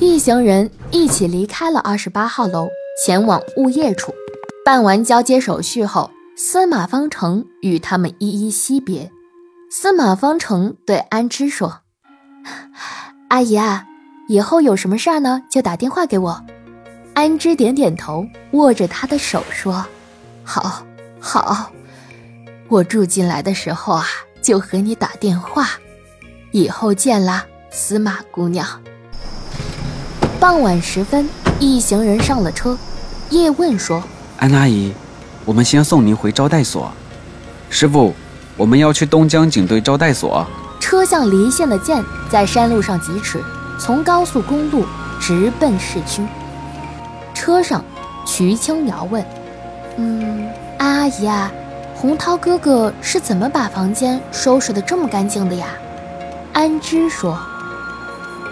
一行人一起离开了二十八号楼，前往物业处。办完交接手续后，司马方程与他们一一惜别。司马方程对安之说：“阿姨啊，以后有什么事儿呢，就打电话给我。”安之点点头，握着他的手说：“好，好。我住进来的时候啊，就和你打电话。以后见啦，司马姑娘。”傍晚时分，一行人上了车。叶问说：“安阿姨，我们先送您回招待所。师傅。”我们要去东江警队招待所。车像离线的箭，在山路上疾驰，从高速公路直奔市区。车上，瞿青瑶问：“嗯，安阿姨啊，洪涛哥哥是怎么把房间收拾得这么干净的呀？”安之说：“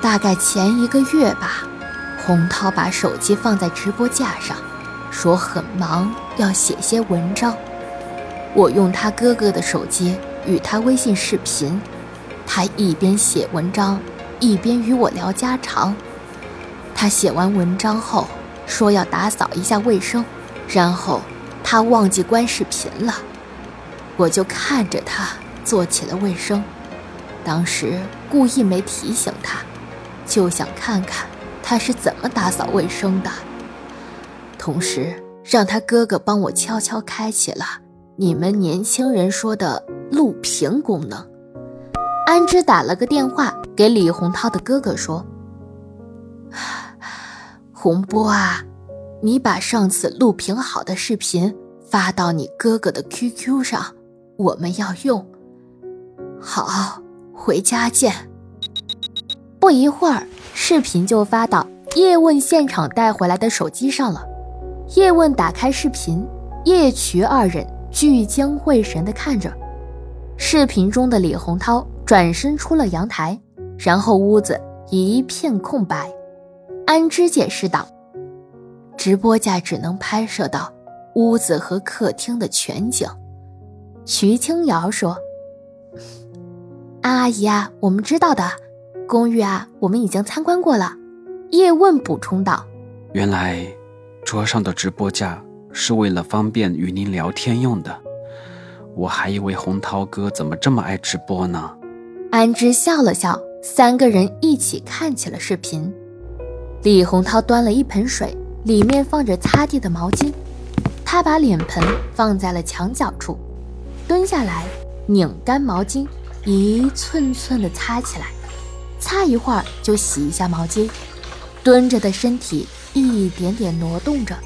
大概前一个月吧，洪涛把手机放在直播架上，说很忙，要写些文章。”我用他哥哥的手机与他微信视频，他一边写文章，一边与我聊家常。他写完文章后说要打扫一下卫生，然后他忘记关视频了。我就看着他做起了卫生，当时故意没提醒他，就想看看他是怎么打扫卫生的，同时让他哥哥帮我悄悄开启了。你们年轻人说的录屏功能，安之打了个电话给李洪涛的哥哥说：“洪波啊，你把上次录屏好的视频发到你哥哥的 QQ 上，我们要用。好，回家见。”不一会儿，视频就发到叶问现场带回来的手机上了。叶问打开视频，叶瞿二人。聚精会神地看着视频中的李洪涛转身出了阳台，然后屋子一片空白。安之解释道：“直播架只能拍摄到屋子和客厅的全景。”徐清瑶说：“安阿姨啊，我们知道的，公寓啊，我们已经参观过了。”叶问补充道：“原来桌上的直播架。”是为了方便与您聊天用的，我还以为洪涛哥怎么这么爱直播呢？安之笑了笑，三个人一起看起了视频。李洪涛端了一盆水，里面放着擦地的毛巾，他把脸盆放在了墙角处，蹲下来拧干毛巾，一寸寸的擦起来，擦一会儿就洗一下毛巾，蹲着的身体一点点挪动着。